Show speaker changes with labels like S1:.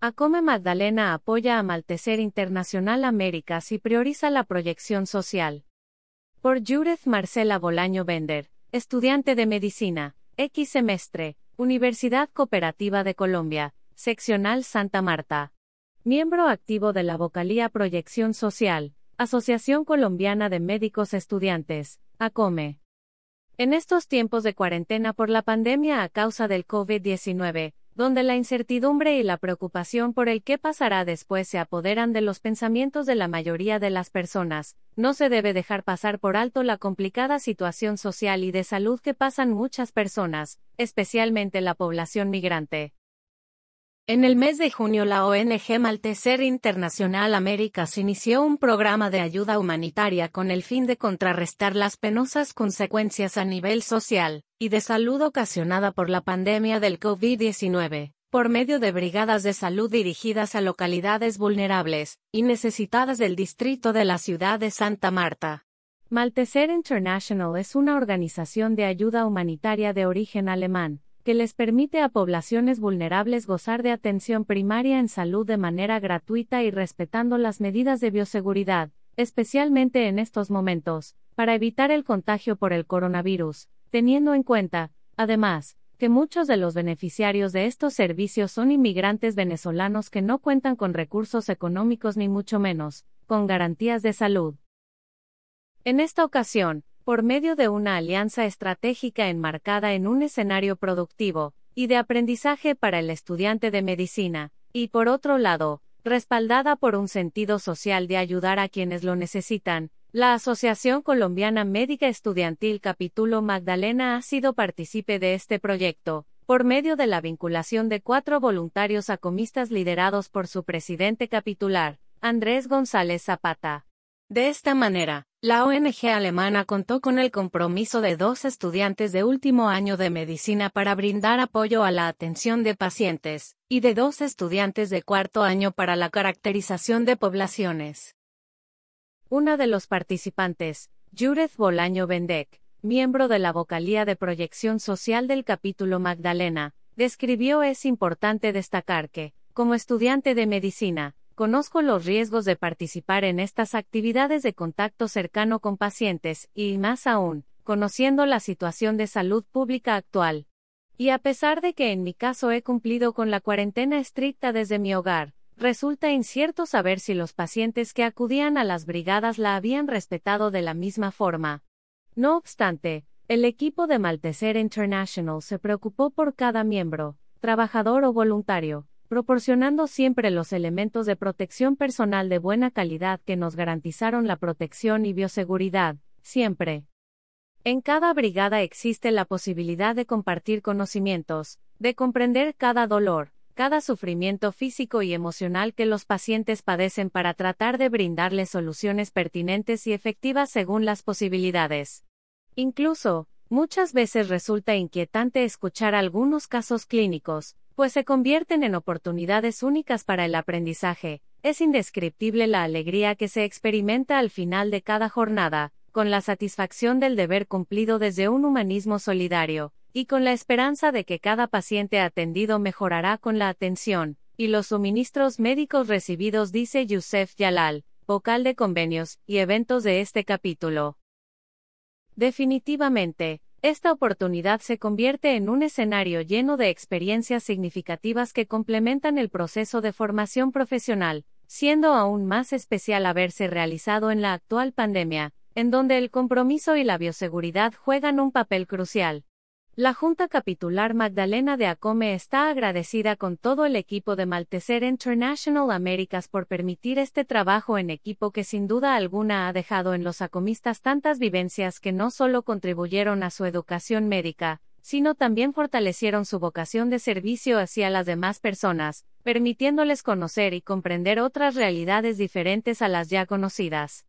S1: Acome Magdalena apoya a Internacional Américas y prioriza la proyección social. Por Judith Marcela Bolaño Bender, estudiante de medicina, X semestre, Universidad Cooperativa de Colombia, Seccional Santa Marta. Miembro activo de la Vocalía Proyección Social, Asociación Colombiana de Médicos Estudiantes, ACOME. En estos tiempos de cuarentena por la pandemia a causa del COVID-19, donde la incertidumbre y la preocupación por el qué pasará después se apoderan de los pensamientos de la mayoría de las personas, no se debe dejar pasar por alto la complicada situación social y de salud que pasan muchas personas, especialmente la población migrante. En el mes de junio la ONG Malteser Internacional Américas inició un programa de ayuda humanitaria con el fin de contrarrestar las penosas consecuencias a nivel social y de salud ocasionada por la pandemia del COVID-19, por medio de brigadas de salud dirigidas a localidades vulnerables y necesitadas del distrito de la ciudad de Santa Marta. Malteser International es una organización de ayuda humanitaria de origen alemán que les permite a poblaciones vulnerables gozar de atención primaria en salud de manera gratuita y respetando las medidas de bioseguridad, especialmente en estos momentos, para evitar el contagio por el coronavirus, teniendo en cuenta, además, que muchos de los beneficiarios de estos servicios son inmigrantes venezolanos que no cuentan con recursos económicos ni mucho menos, con garantías de salud. En esta ocasión, por medio de una alianza estratégica enmarcada en un escenario productivo y de aprendizaje para el estudiante de medicina, y por otro lado, respaldada por un sentido social de ayudar a quienes lo necesitan, la Asociación Colombiana Médica Estudiantil Capítulo Magdalena ha sido partícipe de este proyecto, por medio de la vinculación de cuatro voluntarios acomistas liderados por su presidente capitular, Andrés González Zapata. De esta manera, la ONG alemana contó con el compromiso de dos estudiantes de último año de medicina para brindar apoyo a la atención de pacientes, y de dos estudiantes de cuarto año para la caracterización de poblaciones. Una de los participantes, Judith Bolaño Bendek, miembro de la vocalía de proyección social del capítulo Magdalena, describió es importante destacar que, como estudiante de medicina, Conozco los riesgos de participar en estas actividades de contacto cercano con pacientes, y más aún, conociendo la situación de salud pública actual. Y a pesar de que en mi caso he cumplido con la cuarentena estricta desde mi hogar, resulta incierto saber si los pacientes que acudían a las brigadas la habían respetado de la misma forma. No obstante, el equipo de Malteser International se preocupó por cada miembro, trabajador o voluntario, proporcionando siempre los elementos de protección personal de buena calidad que nos garantizaron la protección y bioseguridad, siempre. En cada brigada existe la posibilidad de compartir conocimientos, de comprender cada dolor, cada sufrimiento físico y emocional que los pacientes padecen para tratar de brindarles soluciones pertinentes y efectivas según las posibilidades. Incluso, muchas veces resulta inquietante escuchar algunos casos clínicos, pues se convierten en oportunidades únicas para el aprendizaje. Es indescriptible la alegría que se experimenta al final de cada jornada, con la satisfacción del deber cumplido desde un humanismo solidario, y con la esperanza de que cada paciente atendido mejorará con la atención y los suministros médicos recibidos, dice Yusef Yalal, vocal de convenios y eventos de este capítulo. Definitivamente, esta oportunidad se convierte en un escenario lleno de experiencias significativas que complementan el proceso de formación profesional, siendo aún más especial haberse realizado en la actual pandemia, en donde el compromiso y la bioseguridad juegan un papel crucial. La Junta Capitular Magdalena de Acome está agradecida con todo el equipo de Malteser International Américas por permitir este trabajo en equipo que sin duda alguna ha dejado en los acomistas tantas vivencias que no solo contribuyeron a su educación médica, sino también fortalecieron su vocación de servicio hacia las demás personas, permitiéndoles conocer y comprender otras realidades diferentes a las ya conocidas.